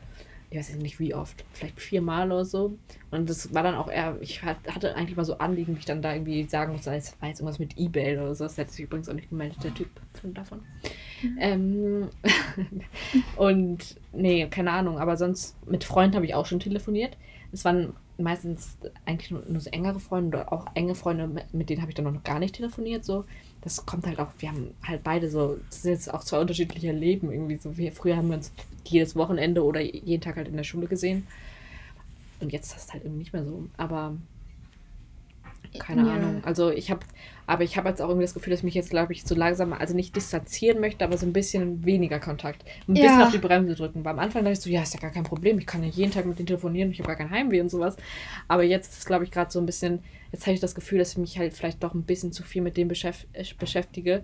Ich weiß nicht wie oft, vielleicht viermal oder so. Und das war dann auch eher, ich hatte eigentlich mal so Anliegen, wie ich dann da irgendwie sagen musste, es war jetzt irgendwas mit Ebay oder so. Das hat sich übrigens auch nicht gemeldet, der Typ von davon. Mhm. Ähm, und nee, keine Ahnung, aber sonst mit Freunden habe ich auch schon telefoniert. Es waren meistens eigentlich nur, nur so engere Freunde oder auch enge Freunde, mit, denen habe ich dann noch gar nicht telefoniert. So das kommt halt auch, wir haben halt beide so, das sind jetzt auch zwei unterschiedliche Leben irgendwie. So wir, früher haben wir uns jedes Wochenende oder jeden Tag halt in der Schule gesehen. Und jetzt ist das halt irgendwie nicht mehr so. Aber keine ja. Ahnung. Also ich habe, aber ich habe jetzt auch irgendwie das Gefühl, dass ich mich jetzt, glaube ich, so langsam, also nicht distanzieren möchte, aber so ein bisschen weniger Kontakt. Ein ja. bisschen auf die Bremse drücken. Weil am Anfang dachte ich so, ja, ist ja gar kein Problem. Ich kann ja jeden Tag mit denen telefonieren, ich habe gar kein Heimweh und sowas. Aber jetzt ist, glaube ich, gerade so ein bisschen, jetzt habe ich das Gefühl, dass ich mich halt vielleicht doch ein bisschen zu viel mit dem beschäft äh, beschäftige.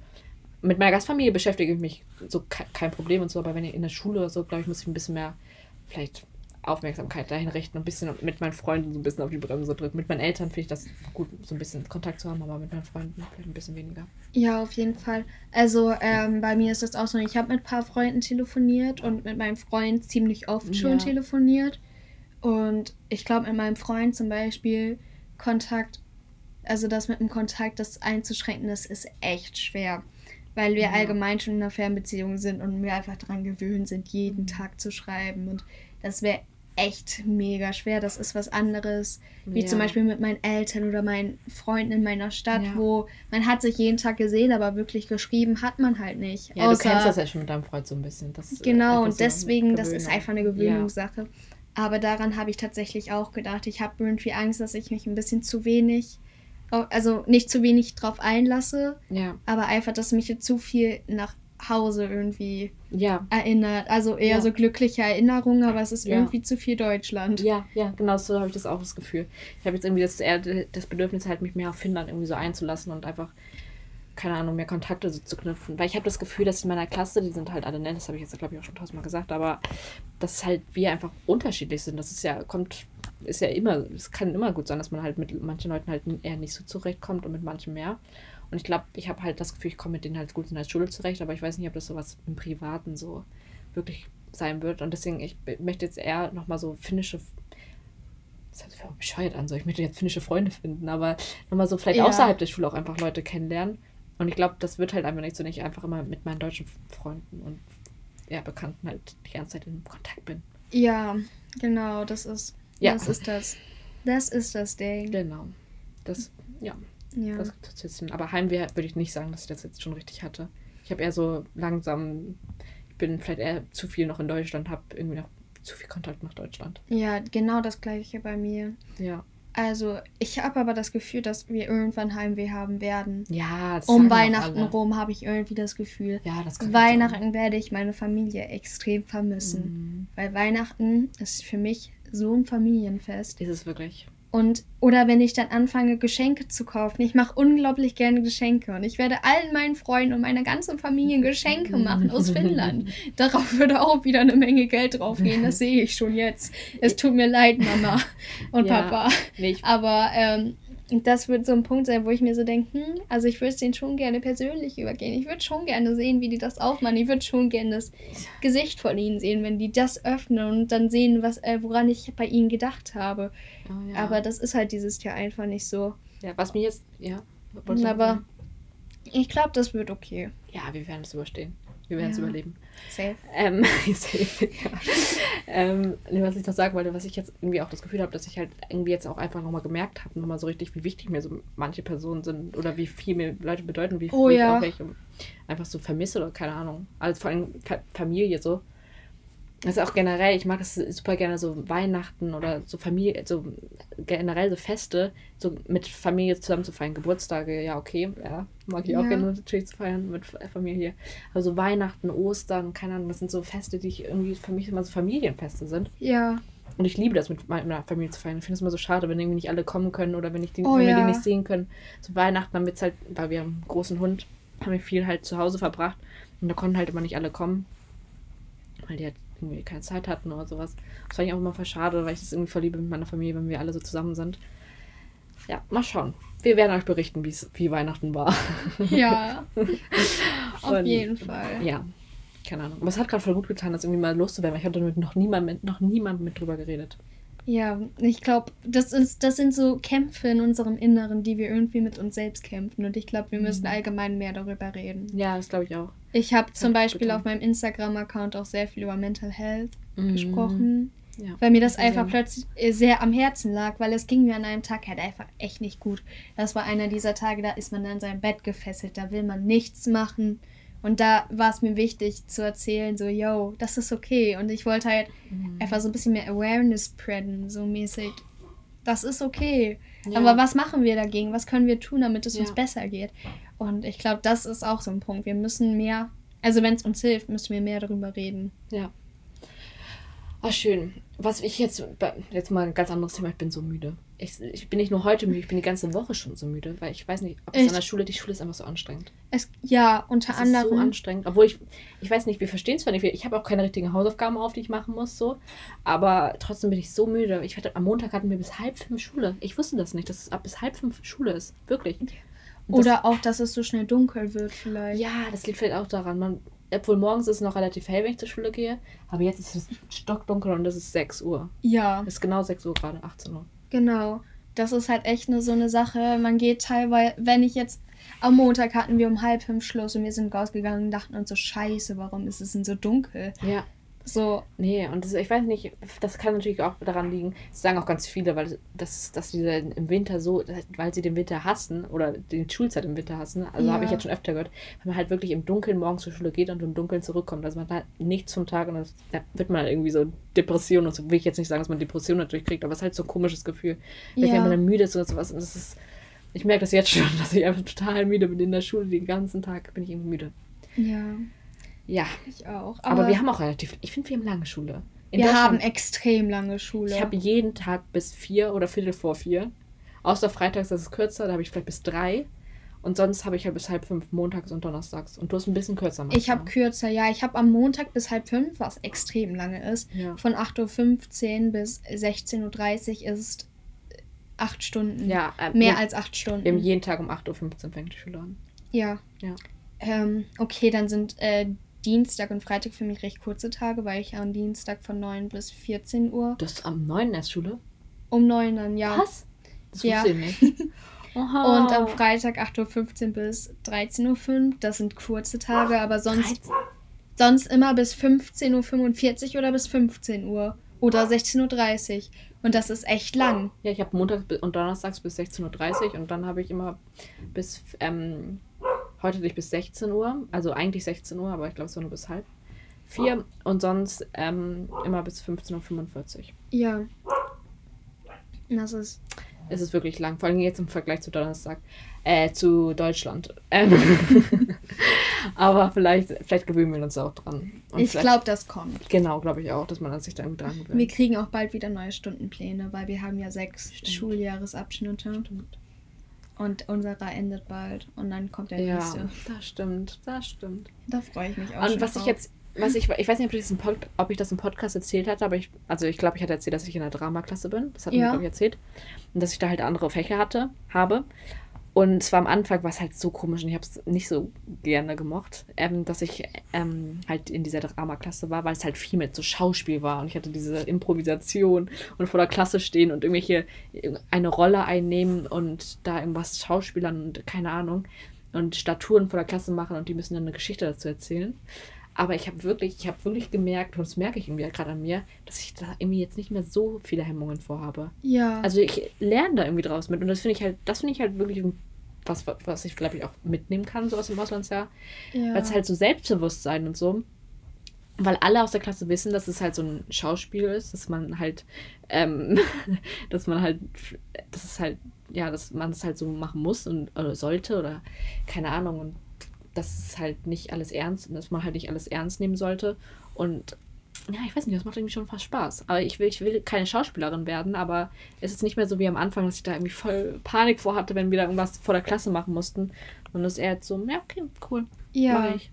Mit meiner Gastfamilie beschäftige ich mich so kein Problem und so, aber wenn ich in der Schule oder so, glaube ich, muss ich ein bisschen mehr vielleicht Aufmerksamkeit dahin richten und ein bisschen mit meinen Freunden so ein bisschen auf die Bremse drücken. Mit meinen Eltern finde ich das gut, so ein bisschen Kontakt zu haben, aber mit meinen Freunden vielleicht ein bisschen weniger. Ja, auf jeden Fall. Also ähm, bei mir ist das auch so, ich habe mit ein paar Freunden telefoniert und mit meinem Freund ziemlich oft schon ja. telefoniert. Und ich glaube, mit meinem Freund zum Beispiel Kontakt also das mit dem Kontakt, das einzuschränken, das ist echt schwer. Weil wir Ja. allgemein schon in einer Fernbeziehung sind und wir einfach daran gewöhnt sind, jeden Mhm. Tag zu schreiben. Und das wäre echt mega schwer. Das ist was anderes, wie Ja. zum Beispiel mit meinen Eltern oder meinen Freunden in meiner Stadt, Ja. wo man hat sich jeden Tag gesehen, aber wirklich geschrieben hat man halt nicht. Ja, du kennst das ja schon mit deinem Freund so ein bisschen. Das äh, Genau, und so deswegen, das ist einfach eine Gewöhnungssache. Aber daran habe ich tatsächlich auch gedacht. Ich habe irgendwie Angst, dass ich mich ein bisschen zu wenig, also nicht zu wenig drauf einlasse, Ja, aber einfach, dass mich jetzt zu viel nach Hause irgendwie ja, erinnert. Also eher Ja. so glückliche Erinnerungen, aber es ist Ja. irgendwie zu viel Deutschland. ja, ja, genau so habe ich das auch das Gefühl. Ich habe jetzt irgendwie das, eher das Bedürfnis, halt mich mehr auf Finnland irgendwie so einzulassen und einfach, keine Ahnung, mehr Kontakte so zu knüpfen. Weil ich habe das Gefühl, dass in meiner Klasse, die sind halt alle nett, das habe ich jetzt, glaube ich, auch schon tausendmal gesagt, aber dass halt wir einfach unterschiedlich sind. Das ist ja, kommt, ist ja immer, es kann immer gut sein, dass man halt mit manchen Leuten halt eher nicht so zurechtkommt und mit manchen mehr. Und ich glaube, ich habe halt das Gefühl, ich komme mit denen halt gut in der Schule zurecht, aber ich weiß nicht, ob das sowas im Privaten so wirklich sein wird. Und deswegen, ich möchte jetzt eher nochmal so finnische. Das hört sich voll bescheuert an, so ich möchte jetzt finnische Freunde finden, aber nochmal so vielleicht Ja. außerhalb der Schule auch einfach Leute kennenlernen. Und ich glaube, das wird halt einfach nicht so, nicht einfach immer mit meinen deutschen Freunden und ja, Bekannten halt die ganze Zeit in Kontakt bin. Ja, genau, das ist, Ja. das ist das. Das ist das Ding. Genau. Das, ja, Ja. das gibt es jetzt. Aber Heimweh würde ich nicht sagen, dass ich das jetzt schon richtig hatte. Ich habe eher so langsam, ich bin vielleicht eher zu viel noch in Deutschland, habe irgendwie noch zu viel Kontakt nach Deutschland. ja, genau das gleiche bei mir. Ja. Also, ich habe aber das Gefühl, dass wir irgendwann Heimweh haben werden. Ja, das Um Weihnachten rum habe ich irgendwie das Gefühl. Ja, das kann. Weihnachten werde ich meine Familie extrem vermissen. Mhm. Weil Weihnachten ist für mich so ein Familienfest. Ist es wirklich. Und, oder wenn ich dann anfange, Geschenke zu kaufen. Ich mache unglaublich gerne Geschenke. Und ich werde allen meinen Freunden und meiner ganzen Familie Geschenke machen aus Finnland. Darauf würde auch wieder eine Menge Geld draufgehen. Das sehe ich schon jetzt. Es tut mir leid, Mama und Ja. Papa. Aber ähm, das wird so ein Punkt sein, wo ich mir so denke, hm, also ich würde es denen schon gerne persönlich übergehen. Ich würde schon gerne sehen, wie die das aufmachen. Ich würde schon gerne das Gesicht von ihnen sehen, wenn die das öffnen und dann sehen, was, äh, woran ich bei ihnen gedacht habe. oh, ja. Aber das ist halt dieses Jahr einfach nicht so. ja, was mir jetzt, ja. Aber ich glaube, das wird okay. Ja, wir werden es überstehen. Wir werden es Ja. überleben. Safe. Ähm, safe, ja. ähm, was ich noch sagen wollte, was ich jetzt irgendwie auch das Gefühl habe, dass ich halt irgendwie jetzt auch einfach nochmal gemerkt habe, nochmal so richtig, wie wichtig mir so manche Personen sind oder wie viel mir Leute bedeuten, wie, Oh wie ja. ich auch welche einfach so vermisse oder keine Ahnung. Also vor allem Fa Familie so. Das ist auch generell, ich mag es super gerne so Weihnachten oder so Familie, so generell so Feste, so mit Familie zusammen zu feiern. Geburtstage, ja, okay, ja, mag ich auch Ja. gerne natürlich zu feiern mit Familie. Aber so Weihnachten, Ostern, keine Ahnung, das sind so Feste, die ich irgendwie für mich immer so Familienfeste sind. Ja. Und ich liebe das, mit meiner Familie zu feiern. Ich finde es immer so schade, wenn irgendwie nicht alle kommen können oder wenn, ich die, Oh wenn wir ja. die nicht sehen können. Zu Weihnachten haben wir jetzt halt, weil wir haben einen großen Hund, haben wir viel halt zu Hause verbracht. Und da konnten halt immer nicht alle kommen. Weil die halt irgendwie keine Zeit hatten oder sowas. Das fand ich auch immer voll schade, weil ich das irgendwie voll liebe mit meiner Familie, wenn wir alle so zusammen sind. Ja, mal schauen. Wir werden euch berichten, wie Weihnachten war. Ja. Auf Und- jeden Fall. Ja, keine Ahnung. Aber es hat gerade voll gut getan, das irgendwie mal loszuwerden, weil ich hatte damit noch niemand mit, noch niemand mit drüber geredet. Ja, ich glaube, das, ist, das sind so Kämpfe in unserem Inneren, die wir irgendwie mit uns selbst kämpfen. Und ich glaube, wir müssen Mhm. allgemein mehr darüber reden. Ja, das glaube ich auch. Ich habe zum Beispiel bitte. auf meinem Instagram-Account auch sehr viel über Mental Health Mhm. gesprochen, Ja. weil mir das einfach plötzlich äh, sehr am Herzen lag, weil es ging mir an einem Tag halt einfach echt nicht gut. Das war einer dieser Tage, da ist man an seinem Bett gefesselt, da will man nichts machen. Und da war es mir wichtig zu erzählen, so, yo, das ist okay. Und ich wollte halt Mhm. einfach so ein bisschen mehr Awareness spreaden, so mäßig. Das ist okay. Ja. Aber was machen wir dagegen? Was können wir tun, damit es uns Ja. besser geht? Und ich glaube, das ist auch so ein Punkt. Wir müssen mehr, also wenn es uns hilft, müssen wir mehr darüber reden. Ja. Ah, schön. Was ich jetzt, jetzt mal ein ganz anderes Thema, ich bin so müde. Ich, ich bin nicht nur heute müde, ich bin die ganze Woche schon so müde, weil ich weiß nicht, ob es Echt? an der Schule, die Schule ist einfach so anstrengend. Es, ja, unter Es ist so anderem. anstrengend. Obwohl ich, ich weiß nicht, wir verstehen es zwar nicht, ich habe auch keine richtigen Hausaufgaben auf, die ich machen muss, so. Aber trotzdem bin ich so müde. Ich hatte, am Montag hatten wir bis halb fünf Schule. Ich wusste das nicht, dass es ab bis halb fünf Schule ist. Wirklich. Das- oder auch, dass es so schnell dunkel wird, vielleicht. Ja, das liegt vielleicht auch daran. Man, obwohl morgens ist es noch relativ hell, wenn ich zur Schule gehe. Aber jetzt ist es stockdunkel und es ist 6 Uhr. Ja, Es ist genau 6 Uhr gerade, 18 Uhr. genau. das ist halt echt eine, so eine Sache. Man geht teilweise, wenn ich jetzt am Montag hatten wir um halb fünf Schluss und wir sind rausgegangen und dachten uns so, scheiße, warum ist es denn so dunkel? Ja. So, Nee, und das, ich weiß nicht, das kann natürlich auch daran liegen, das sagen auch ganz viele, weil das, dass diese im Winter so, weil sie den Winter hassen oder die Schulzeit im Winter hassen, also Ja. habe ich jetzt schon öfter gehört, wenn man halt wirklich im Dunkeln morgens zur Schule geht und im Dunkeln zurückkommt, also man hat nichts vom Tag und das, da wird man irgendwie so Depression und so, will ich jetzt nicht sagen, dass man Depression natürlich kriegt, aber es ist halt so ein komisches Gefühl, wenn Ja. man dann müde ist oder sowas und das ist, ich merke das jetzt schon, dass ich einfach total müde bin in der Schule, den ganzen Tag bin ich irgendwie müde. ja, Ja, ich auch. aber, wir haben auch relativ, ich finde, wir haben lange Schule. In wir haben extrem lange Schule. Ich habe jeden Tag bis vier oder Viertel vor vier. Außer freitags, das ist kürzer, da habe ich vielleicht bis drei. Und sonst habe ich halt bis halb fünf montags und donnerstags. Und du hast ein bisschen kürzer Ich habe manchmal. kürzer, ja. Ich habe am Montag bis halb fünf, was extrem lange ist. Ja. Von 8.15 Uhr bis 16.30 Uhr ist acht Stunden. Ja, äh, Mehr als acht Stunden. wir haben jeden Tag um 8.15 Uhr fängt die Schule an. Ja. Ja. Ähm, okay, dann sind äh, Dienstag und Freitag für mich recht kurze Tage, weil ich am Dienstag von 9 bis 14 Uhr Du hast am 9. erst Schule? um 9 dann, ja. Was? Das Ja. wusste ich nicht. Oha. Und am Freitag 8.15 Uhr bis 13.05 Uhr. Das sind kurze Tage, aber sonst, 13. sonst immer bis 15.45 Uhr oder bis 15 Uhr. Oder 16.30 Uhr. Und das ist echt lang. Ja, ich habe montags bi- und donnerstags bis 16.30 Uhr und dann habe ich immer bis, ähm, heute nicht bis 16 Uhr, also eigentlich 16 Uhr, aber ich glaube es war nur bis halb vier und sonst ähm, immer bis 15.45 Uhr. Ja. Das ist. Es ist wirklich lang, vor allem jetzt im Vergleich zu Donnerstag, äh, zu Deutschland. Ähm, aber vielleicht, vielleicht gewöhnen wir uns auch dran. Und ich glaube, das kommt. Genau, glaube ich auch, dass man sich da irgendwie dran gewöhnt. Wir kriegen auch bald wieder neue Stundenpläne, weil wir haben ja sechs Stimmt. Schuljahresabschnitte. Stimmt. Und unserer endet bald. Und dann kommt der Ja, nächste. das stimmt, das stimmt. Da freue ich mich auch Und schon was ich drauf. jetzt, was ich, ich weiß nicht, ob ich, das im Pod, ob ich das im Podcast erzählt hatte, aber ich, also ich glaube, ich hatte erzählt, dass ich in der Dramaklasse bin. Das hat mir, Ja. glaube ich, erzählt. Und dass ich da halt andere Fächer hatte, habe. Und zwar am Anfang war es halt so komisch und ich habe es nicht so gerne gemocht, ähm, dass ich ähm, halt in dieser Dramaklasse war, weil es halt viel mit so Schauspiel war und ich hatte diese Improvisation und vor der Klasse stehen und irgendwelche eine Rolle einnehmen und da irgendwas schauspielern und keine Ahnung und Statuen vor der Klasse machen und die müssen dann eine Geschichte dazu erzählen. Aber ich habe wirklich, ich habe wirklich gemerkt, und das merke ich irgendwie gerade an mir, dass ich da irgendwie jetzt nicht mehr so viele Hemmungen vorhabe. Ja. Also ich lerne da irgendwie draus mit und das finde ich halt, das finde ich halt wirklich was, was ich glaube ich auch mitnehmen kann, so aus dem Auslandsjahr. ja. Weil es halt so Selbstbewusstsein und so. Weil alle aus der Klasse wissen, dass es halt so ein Schauspiel ist, dass man halt, ähm, dass man halt, dass es halt, ja, dass man es halt so machen muss und oder sollte oder keine Ahnung und dass es halt nicht alles ernst, dass man halt nicht alles ernst nehmen sollte und ja, ich weiß nicht, das macht irgendwie schon fast Spaß. Aber ich will, ich will keine Schauspielerin werden, aber es ist nicht mehr so wie am Anfang, dass ich da irgendwie voll Panik vor hatte, wenn wir da irgendwas vor der Klasse machen mussten. Und das ist eher jetzt so, ja, okay, cool. ja. Ich.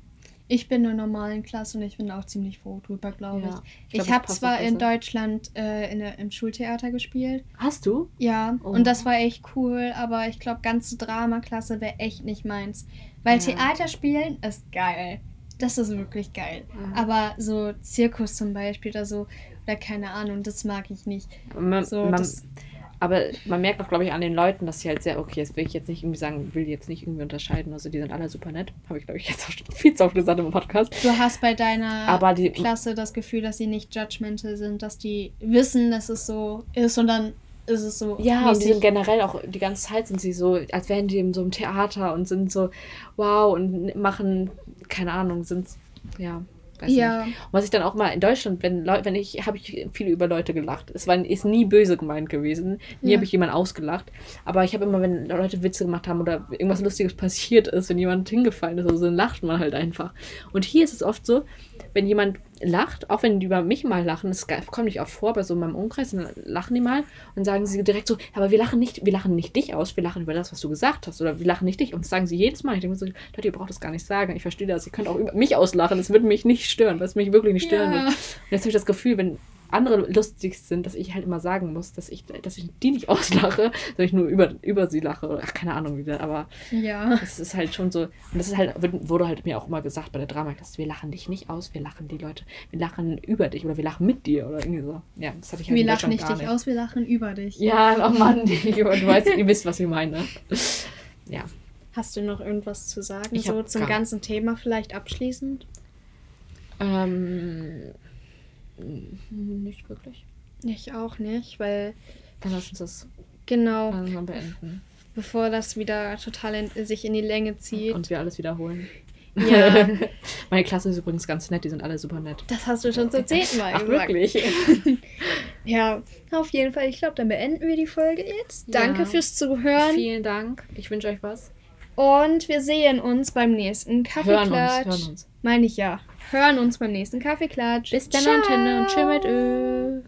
Ich bin in einer normalen Klasse und ich bin auch ziemlich froh drüber, glaube Ja, ich. ich Ich, habe zwar in. Deutschland äh, in der, im Schultheater gespielt. Hast du? Ja, Oh. und das war echt cool, aber ich glaube, ganze Dramaklasse wäre echt nicht meins. Weil Ja. Theater spielen ist geil. Das ist wirklich geil. Ja. Aber so Zirkus zum Beispiel oder so, oder keine Ahnung, das mag ich nicht. Man, So, man, aber man merkt auch, glaube ich, an den Leuten, dass sie halt sehr, okay, das will ich jetzt nicht irgendwie sagen, will die jetzt nicht irgendwie unterscheiden. Also die sind alle super nett. Habe ich, glaube ich, jetzt auch schon viel zu oft gesagt im Podcast. Du hast bei deiner Aber die- Klasse das Gefühl, dass sie nicht judgmental sind, dass die wissen, dass es so ist und dann ist es so. Ja, und die sind generell auch, die ganze Zeit sind sie so, als wären die in so einem Theater und sind so, wow, und machen, keine Ahnung, sind, ja, weiß Ja. nicht. Und was ich dann auch mal in Deutschland, wenn Leute, wenn ich, habe ich viel über Leute gelacht. Es war, ist nie böse gemeint gewesen. Nie Ja. habe ich jemanden ausgelacht. Aber ich habe immer, wenn Leute Witze gemacht haben oder irgendwas Lustiges passiert ist, wenn jemand hingefallen ist oder so, dann lacht man halt einfach. Und hier ist es oft so, wenn jemand lacht, auch wenn die über mich mal lachen, das kommt nicht oft vor, bei so in meinem Umkreis, dann lachen die mal und sagen sie direkt so, aber wir lachen nicht, wir lachen nicht dich aus, wir lachen über das, was du gesagt hast, oder wir lachen nicht dich. Und das sagen sie jedes Mal. Ich denke mir so, Leute, ihr braucht das gar nicht sagen. Ich verstehe das. Ihr könnt auch über mich auslachen. Das würde mich nicht stören, was mich wirklich nicht stören Ja. wird. Und jetzt habe ich das Gefühl, wenn andere lustig sind, dass ich halt immer sagen muss, dass ich, dass ich die nicht auslache, sondern ich nur über, über sie lache. Ach, keine Ahnung wieder, aber Ja. es ist halt schon so. Und das ist halt, wurde halt mir auch immer gesagt bei der Dramaklasse, wir lachen dich nicht aus, wir lachen die Leute, wir lachen über dich oder wir lachen mit dir oder irgendwie so. Ja, das hatte ich halt Wir lachen nicht dich aus, wir lachen über dich. Ja, oh Mann, du weißt, ihr wisst, was ich meine. Ja. Hast du noch irgendwas zu sagen? Ich so zum ganzen Thema vielleicht abschließend? Ähm, nicht wirklich. Ich auch nicht, weil Dann lass uns das genau, langsam beenden. bevor das wieder total in, sich in die Länge zieht. Und wir alles wiederholen. Ja. Meine Klasse ist übrigens ganz nett, die sind alle super nett. Das hast du schon zum zehnten Mal Ach, gesagt. wirklich? Ja, auf jeden Fall. Ich glaube, dann beenden wir die Folge jetzt. Ja. Danke fürs Zuhören. Vielen Dank. Ich wünsche euch was. Und wir sehen uns beim nächsten Hören uns, Kaffeeklatsch. hören uns. Meine ich ja. Hören uns beim nächsten Kaffeeklatsch. Bis dann. Antenne und tschö mit Ö.